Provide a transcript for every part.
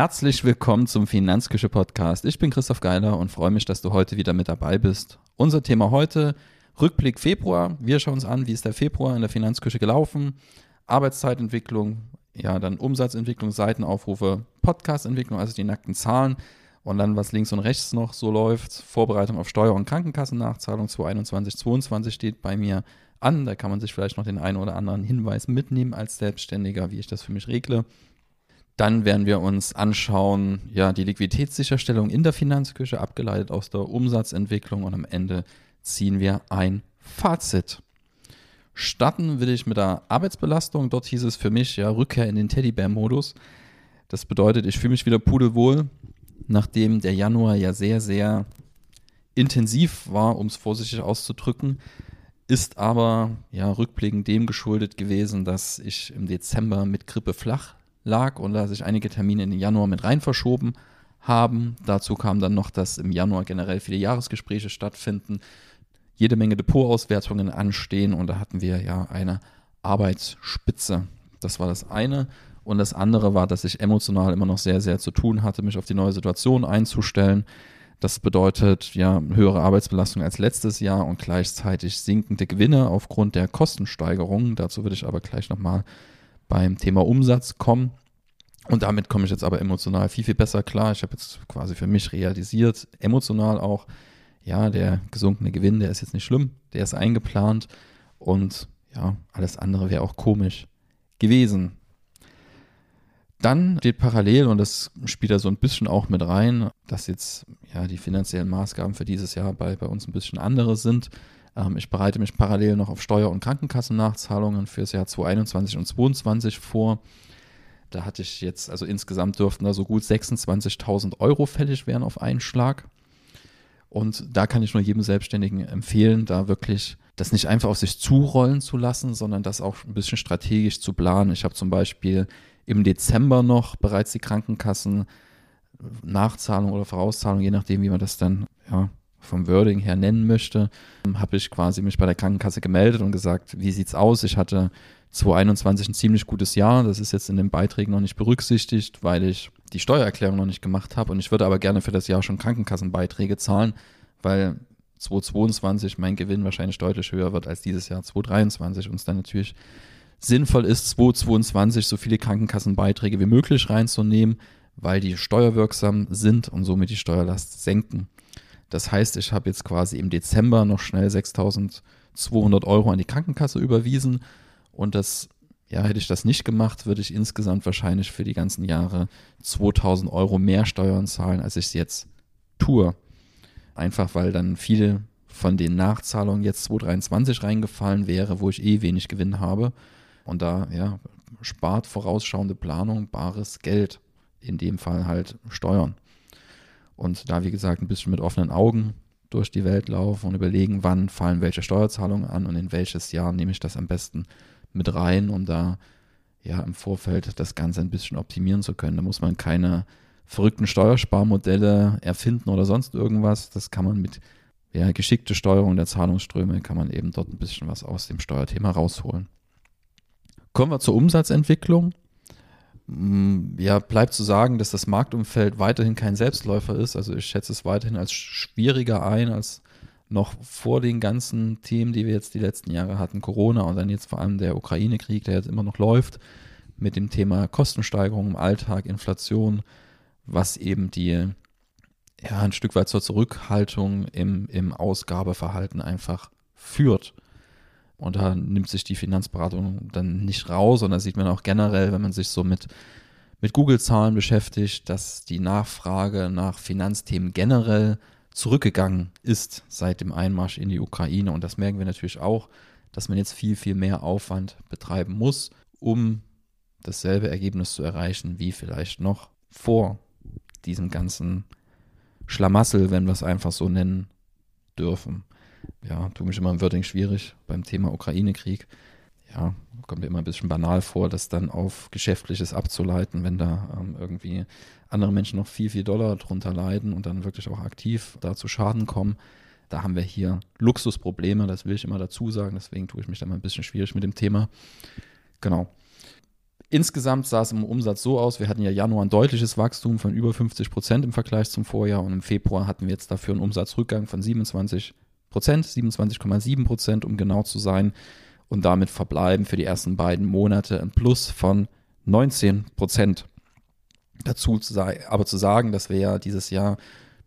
Herzlich willkommen zum Finanzküche Podcast. Ich bin Christoph Geiler und freue mich, dass du heute wieder mit dabei bist. Unser Thema heute Rückblick Februar. Wir schauen uns an, wie ist der Februar in der Finanzküche gelaufen. Arbeitszeitentwicklung, ja, dann Umsatzentwicklung, Seitenaufrufe, Podcastentwicklung, also die nackten Zahlen und dann was links und rechts noch so läuft. Vorbereitung auf Steuer- und Krankenkassennachzahlung 2021, 2022 steht bei mir an. Da kann man sich vielleicht noch den einen oder anderen Hinweis mitnehmen als Selbstständiger, wie ich das für mich regle. Dann werden wir uns anschauen, ja, die Liquiditätssicherstellung in der Finanzküche, abgeleitet aus der Umsatzentwicklung und am Ende ziehen wir ein Fazit. Starten will ich mit der Arbeitsbelastung. Dort hieß es für mich ja Rückkehr in den Teddybär-Modus. Das bedeutet, ich fühle mich wieder pudelwohl, nachdem der Januar ja sehr, sehr intensiv war, um es vorsichtig auszudrücken. Ist aber ja rückblickend dem geschuldet gewesen, dass ich im Dezember mit Grippe flach lag und da sich einige Termine in den Januar mit rein verschoben haben. Dazu kam dann noch, dass im Januar generell viele Jahresgespräche stattfinden, jede Menge Depotauswertungen anstehen und da hatten wir ja eine Arbeitsspitze. Das war das eine. Und das andere war, dass ich emotional immer noch sehr, sehr zu tun hatte, mich auf die neue Situation einzustellen. Das bedeutet ja höhere Arbeitsbelastung als letztes Jahr und gleichzeitig sinkende Gewinne aufgrund der Kostensteigerungen. Dazu würde ich aber gleich nochmal beim Thema Umsatz kommen. Und damit komme ich jetzt aber emotional viel, viel besser klar. Ich habe jetzt quasi für mich realisiert, emotional auch, ja, der gesunkene Gewinn, der ist jetzt nicht schlimm, der ist eingeplant und ja, alles andere wäre auch komisch gewesen. Dann steht parallel, und das spielt da so ein bisschen auch mit rein, dass jetzt ja die finanziellen Maßgaben für dieses Jahr bei, bei uns ein bisschen andere sind. Ähm, ich bereite mich parallel noch auf Steuer- und Krankenkassennachzahlungen für das Jahr 2021 und 2022 vor. Da hatte ich jetzt, also insgesamt dürften da so gut 26.000 Euro fällig werden auf einen Schlag. Und da kann ich nur jedem Selbstständigen empfehlen, da wirklich das nicht einfach auf sich zurollen zu lassen, sondern das auch ein bisschen strategisch zu planen. Ich habe zum Beispiel im Dezember noch bereits die Krankenkassen Nachzahlung oder Vorauszahlung, je nachdem, wie man das dann ja, vom Wording her nennen möchte, habe ich quasi mich bei der Krankenkasse gemeldet und gesagt, wie sieht's aus? Ich hatte 2021 ein ziemlich gutes Jahr. Das ist jetzt in den Beiträgen noch nicht berücksichtigt, weil ich die Steuererklärung noch nicht gemacht habe. Und ich würde aber gerne für das Jahr schon Krankenkassenbeiträge zahlen, weil 2022 mein Gewinn wahrscheinlich deutlich höher wird als dieses Jahr 2023 und es dann natürlich sinnvoll ist, 2022 so viele Krankenkassenbeiträge wie möglich reinzunehmen, weil die steuerwirksam sind und somit die Steuerlast senken. Das heißt, ich habe jetzt quasi im Dezember noch schnell 6.200 Euro an die Krankenkasse überwiesen und das, ja, hätte ich das nicht gemacht, würde ich insgesamt wahrscheinlich für die ganzen Jahre 2.000 Euro mehr Steuern zahlen, als ich es jetzt tue. Einfach weil dann viele von den Nachzahlungen jetzt 2023 reingefallen wäre, wo ich eh wenig Gewinn habe. Und da, ja, spart vorausschauende Planung bares Geld. In dem Fall halt Steuern. Und da, wie gesagt, ein bisschen mit offenen Augen durch die Welt laufen und überlegen, wann fallen welche Steuerzahlungen an und in welches Jahr nehme ich das am besten mit rein, um da ja im Vorfeld das Ganze ein bisschen optimieren zu können. Da muss man keine verrückten Steuersparmodelle erfinden oder sonst irgendwas. Das kann man mit ja, geschickte Steuerung der Zahlungsströme, kann man eben dort ein bisschen was aus dem Steuerthema rausholen. Kommen wir zur Umsatzentwicklung. Mm, ja, bleibt zu sagen, dass das Marktumfeld weiterhin kein Selbstläufer ist. Also ich schätze es weiterhin als schwieriger ein als noch vor den ganzen Themen, die wir jetzt die letzten Jahre hatten, Corona und dann jetzt vor allem der Ukraine-Krieg, der jetzt immer noch läuft, mit dem Thema Kostensteigerung im Alltag, Inflation, was eben die ja ein Stück weit zur Zurückhaltung im, im Ausgabeverhalten einfach führt. Und da nimmt sich die Finanzberatung dann nicht raus. Und da sieht man auch generell, wenn man sich so mit, mit Google-Zahlen beschäftigt, dass die Nachfrage nach Finanzthemen generell zurückgegangen ist seit dem Einmarsch in die Ukraine. Und das merken wir natürlich auch, dass man jetzt viel, viel mehr Aufwand betreiben muss, um dasselbe Ergebnis zu erreichen, wie vielleicht noch vor diesem ganzen Schlamassel, wenn wir es einfach so nennen dürfen ja, tut mich immer im Wording schwierig beim Thema Ukraine-Krieg. Ja, kommt mir immer ein bisschen banal vor, das dann auf Geschäftliches abzuleiten, wenn da ähm, irgendwie andere Menschen noch viel, viel Dollar drunter leiden und dann wirklich auch aktiv da zu Schaden kommen. Da haben wir hier Luxusprobleme, das will ich immer dazu sagen, deswegen tue ich mich da mal ein bisschen schwierig mit dem Thema. Genau. Insgesamt sah es im Umsatz so aus, wir hatten ja Januar ein deutliches Wachstum von über 50 Prozent im Vergleich zum Vorjahr und im Februar hatten wir jetzt dafür einen Umsatzrückgang von 27 Prozent, 27,7 Prozent, um genau zu sein. Und damit verbleiben für die ersten beiden Monate ein Plus von 19 Prozent. Dazu zu aber zu sagen, dass wir ja dieses Jahr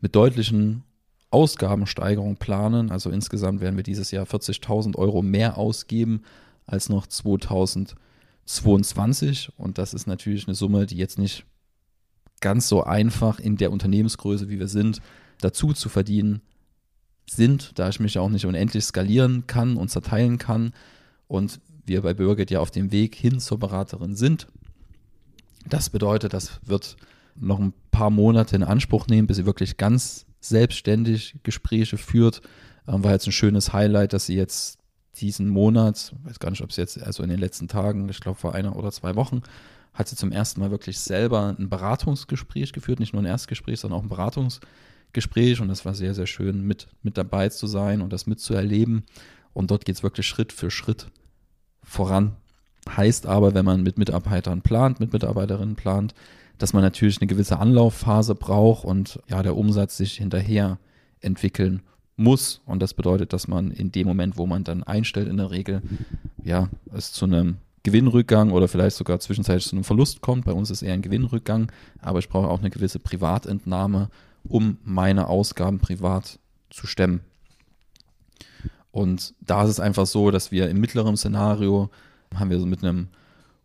mit deutlichen Ausgabensteigerungen planen. Also insgesamt werden wir dieses Jahr 40.000 Euro mehr ausgeben als noch 2022. Und das ist natürlich eine Summe, die jetzt nicht ganz so einfach in der Unternehmensgröße, wie wir sind, dazu zu verdienen sind, da ich mich auch nicht unendlich skalieren kann und zerteilen kann. Und wir bei Birgit ja auf dem Weg hin zur Beraterin sind. Das bedeutet, das wird noch ein paar Monate in Anspruch nehmen, bis sie wirklich ganz selbstständig Gespräche führt. Ähm, war jetzt ein schönes Highlight, dass sie jetzt diesen Monat, weiß gar nicht, ob es jetzt, also in den letzten Tagen, ich glaube vor einer oder zwei Wochen, hat sie zum ersten Mal wirklich selber ein Beratungsgespräch geführt, nicht nur ein Erstgespräch, sondern auch ein Beratungsgespräch und das war sehr, sehr schön, mit, mit dabei zu sein und das mitzuerleben. Und dort geht es wirklich Schritt für Schritt voran. Heißt aber, wenn man mit Mitarbeitern plant, mit Mitarbeiterinnen plant, dass man natürlich eine gewisse Anlaufphase braucht und ja, der Umsatz sich hinterher entwickeln muss. Und das bedeutet, dass man in dem Moment, wo man dann einstellt, in der Regel, ja, es zu einem Gewinnrückgang oder vielleicht sogar zwischenzeitlich zu einem Verlust kommt. Bei uns ist eher ein Gewinnrückgang, aber ich brauche auch eine gewisse Privatentnahme, um meine Ausgaben privat zu stemmen. Und da ist es einfach so, dass wir im mittleren Szenario haben wir so mit einem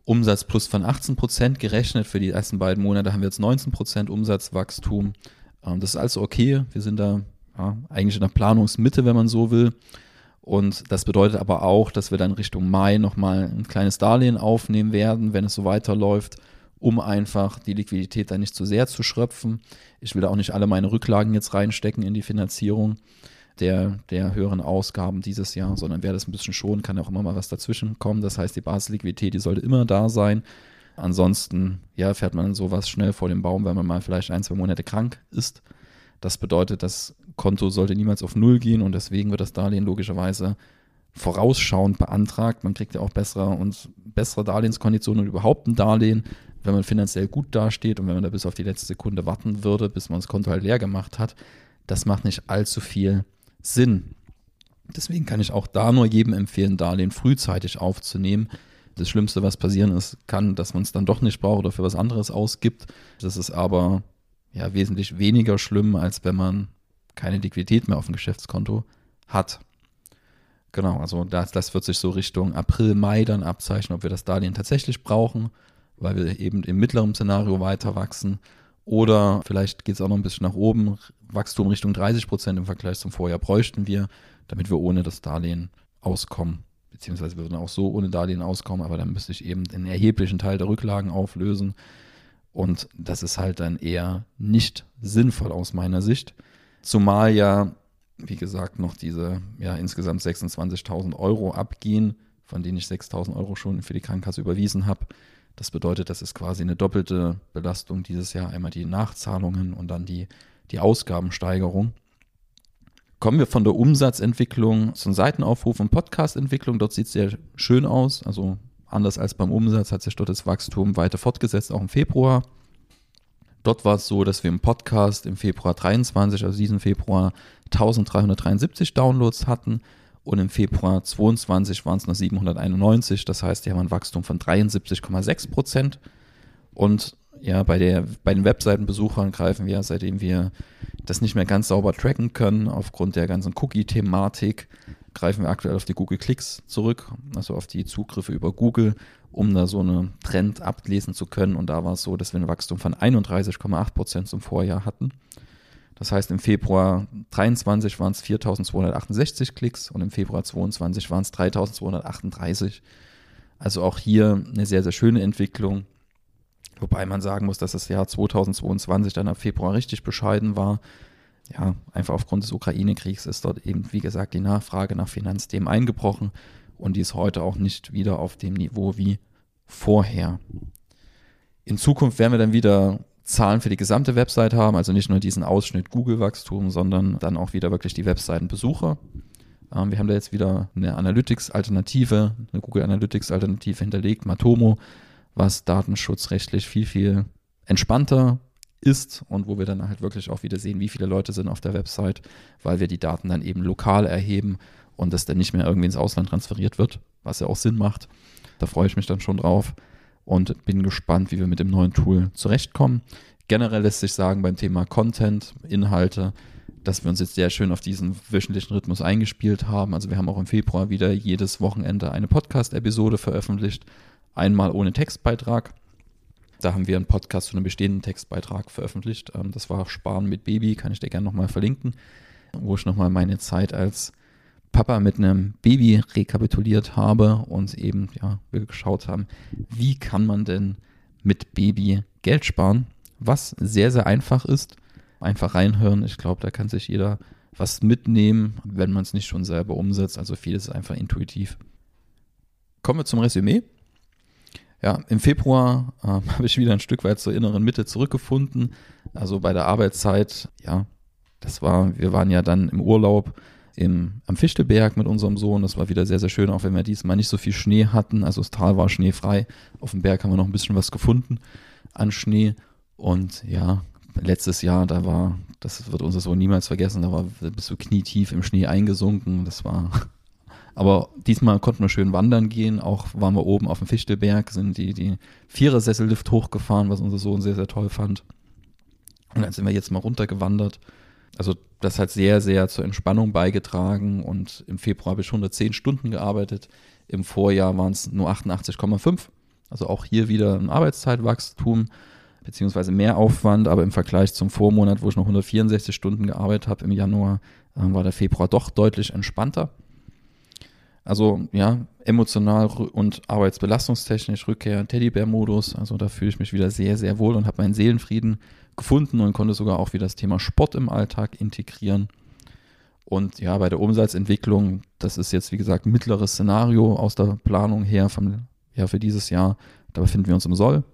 Umsatz plus von 18 Prozent gerechnet. Für die ersten beiden Monate haben wir jetzt 19 Prozent Umsatzwachstum. Ähm, das ist also okay. Wir sind da ja, eigentlich in der Planungsmitte, wenn man so will. Und das bedeutet aber auch, dass wir dann Richtung Mai nochmal ein kleines Darlehen aufnehmen werden, wenn es so weiterläuft, um einfach die Liquidität dann nicht zu sehr zu schröpfen. Ich will da auch nicht alle meine Rücklagen jetzt reinstecken in die Finanzierung der, der höheren Ausgaben dieses Jahr, sondern wer das ein bisschen schon, kann auch immer mal was dazwischen kommen. Das heißt, die Basisliquidität, die sollte immer da sein. Ansonsten, ja, fährt man sowas schnell vor dem Baum, wenn man mal vielleicht ein, zwei Monate krank ist. Das bedeutet, das Konto sollte niemals auf Null gehen und deswegen wird das Darlehen logischerweise vorausschauend beantragt. Man kriegt ja auch bessere und bessere Darlehenskonditionen und überhaupt ein Darlehen, wenn man finanziell gut dasteht und wenn man da bis auf die letzte Sekunde warten würde, bis man das Konto halt leer gemacht hat. Das macht nicht allzu viel Sinn. Deswegen kann ich auch da nur jedem empfehlen, Darlehen frühzeitig aufzunehmen. Das Schlimmste, was passieren ist, kann, dass man es dann doch nicht braucht oder für was anderes ausgibt. Das ist aber ja wesentlich weniger schlimm, als wenn man keine Liquidität mehr auf dem Geschäftskonto hat. Genau, also das, das wird sich so Richtung April, Mai dann abzeichnen, ob wir das Darlehen tatsächlich brauchen, weil wir eben im mittleren Szenario weiter wachsen oder vielleicht geht es auch noch ein bisschen nach oben. Wachstum Richtung 30 Prozent im Vergleich zum Vorjahr bräuchten wir, damit wir ohne das Darlehen auskommen. Beziehungsweise wir würden auch so ohne Darlehen auskommen, aber dann müsste ich eben den erheblichen Teil der Rücklagen auflösen. Und das ist halt dann eher nicht sinnvoll aus meiner Sicht. Zumal ja, wie gesagt, noch diese ja, insgesamt 26.000 Euro abgehen, von denen ich 6.000 Euro schon für die Krankenkasse überwiesen habe. Das bedeutet, das ist quasi eine doppelte Belastung dieses Jahr. Einmal die Nachzahlungen und dann die, die Ausgabensteigerung. Kommen wir von der Umsatzentwicklung zum Seitenaufruf und Podcastentwicklung. Dort sieht es sehr schön aus. Also anders als beim Umsatz hat sich dort das Wachstum weiter fortgesetzt, auch im Februar. Dort war es so, dass wir im Podcast im Februar 23, also diesen Februar, 1373 Downloads hatten und im Februar 22 waren es noch 791. Das heißt, die haben ein Wachstum von 73,6 Prozent. Und ja, bei, der, bei den Webseitenbesuchern greifen wir, seitdem wir das nicht mehr ganz sauber tracken können, aufgrund der ganzen Cookie-Thematik, greifen wir aktuell auf die Google Klicks zurück, also auf die Zugriffe über Google, um da so einen Trend ablesen zu können. Und da war es so, dass wir ein Wachstum von 31,8 Prozent zum Vorjahr hatten. Das heißt, im Februar 23 waren es 4268 Klicks und im Februar 22 waren es 3238. Also auch hier eine sehr, sehr schöne Entwicklung. Wobei man sagen muss, dass das Jahr 2022 dann ab Februar richtig bescheiden war. Ja, einfach aufgrund des Ukraine-Kriegs ist dort eben, wie gesagt, die Nachfrage nach Finanzthemen eingebrochen und die ist heute auch nicht wieder auf dem Niveau wie vorher. In Zukunft werden wir dann wieder Zahlen für die gesamte Website haben, also nicht nur diesen Ausschnitt Google-Wachstum, sondern dann auch wieder wirklich die Webseitenbesucher. Ähm, wir haben da jetzt wieder eine Analytics-Alternative, eine Google Analytics-Alternative hinterlegt, Matomo, was datenschutzrechtlich viel, viel entspannter ist und wo wir dann halt wirklich auch wieder sehen, wie viele Leute sind auf der Website, weil wir die Daten dann eben lokal erheben und das dann nicht mehr irgendwie ins Ausland transferiert wird, was ja auch Sinn macht. Da freue ich mich dann schon drauf und bin gespannt, wie wir mit dem neuen Tool zurechtkommen. Generell lässt sich sagen beim Thema Content, Inhalte, dass wir uns jetzt sehr schön auf diesen wöchentlichen Rhythmus eingespielt haben. Also wir haben auch im Februar wieder jedes Wochenende eine Podcast-Episode veröffentlicht, einmal ohne Textbeitrag da haben wir einen Podcast zu einem bestehenden Textbeitrag veröffentlicht. Ähm, das war Sparen mit Baby, kann ich dir gerne nochmal verlinken, wo ich nochmal meine Zeit als Papa mit einem Baby rekapituliert habe und eben, ja, wir geschaut haben, wie kann man denn mit Baby Geld sparen, was sehr, sehr einfach ist. Einfach reinhören. Ich glaube, da kann sich jeder was mitnehmen, wenn man es nicht schon selber umsetzt. Also vieles ist einfach intuitiv. Kommen wir zum Resümee. Ja, im Februar äh, habe ich wieder ein Stück weit zur inneren Mitte zurückgefunden. Also bei der Arbeitszeit, ja, das war, wir waren ja dann im Urlaub im, am Fichtelberg mit unserem Sohn. Das war wieder sehr, sehr schön, auch wenn wir diesmal nicht so viel Schnee hatten. Also das Tal war schneefrei. Auf dem Berg haben wir noch ein bisschen was gefunden an Schnee. Und ja, letztes Jahr, da war, das wird unser Sohn niemals vergessen, da war bis du knietief im Schnee eingesunken. Das war aber diesmal konnten wir schön wandern gehen. Auch waren wir oben auf dem Fichtelberg, sind die, die Vierersessellift hochgefahren, was unser Sohn sehr, sehr toll fand. Und dann sind wir jetzt mal runtergewandert. Also das hat sehr, sehr zur Entspannung beigetragen und im Februar habe ich 110 Stunden gearbeitet. Im Vorjahr waren es nur 88,5. Also auch hier wieder ein Arbeitszeitwachstum beziehungsweise mehr Aufwand, aber im Vergleich zum Vormonat, wo ich noch 164 Stunden gearbeitet habe im Januar, äh, war der Februar doch deutlich entspannter. Also ja, emotional und arbeitsbelastungstechnisch Rückkehr Teddybär-Modus. Also da fühle ich mich wieder sehr, sehr wohl und habe meinen Seelenfrieden gefunden und konnte sogar auch wieder das Thema Sport im Alltag integrieren. Und ja, bei der Umsatzentwicklung, das ist jetzt wie gesagt mittleres Szenario aus der Planung her vom, ja, für dieses Jahr. Da befinden wir uns im Soll.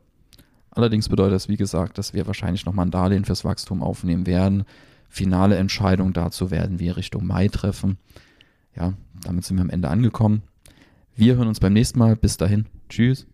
Allerdings bedeutet das, wie gesagt, dass wir wahrscheinlich nochmal ein Darlehen fürs Wachstum aufnehmen werden. Finale Entscheidung dazu werden wir Richtung Mai treffen ja, damit sind wir am Ende angekommen. Wir hören uns beim nächsten Mal. Bis dahin. Tschüss.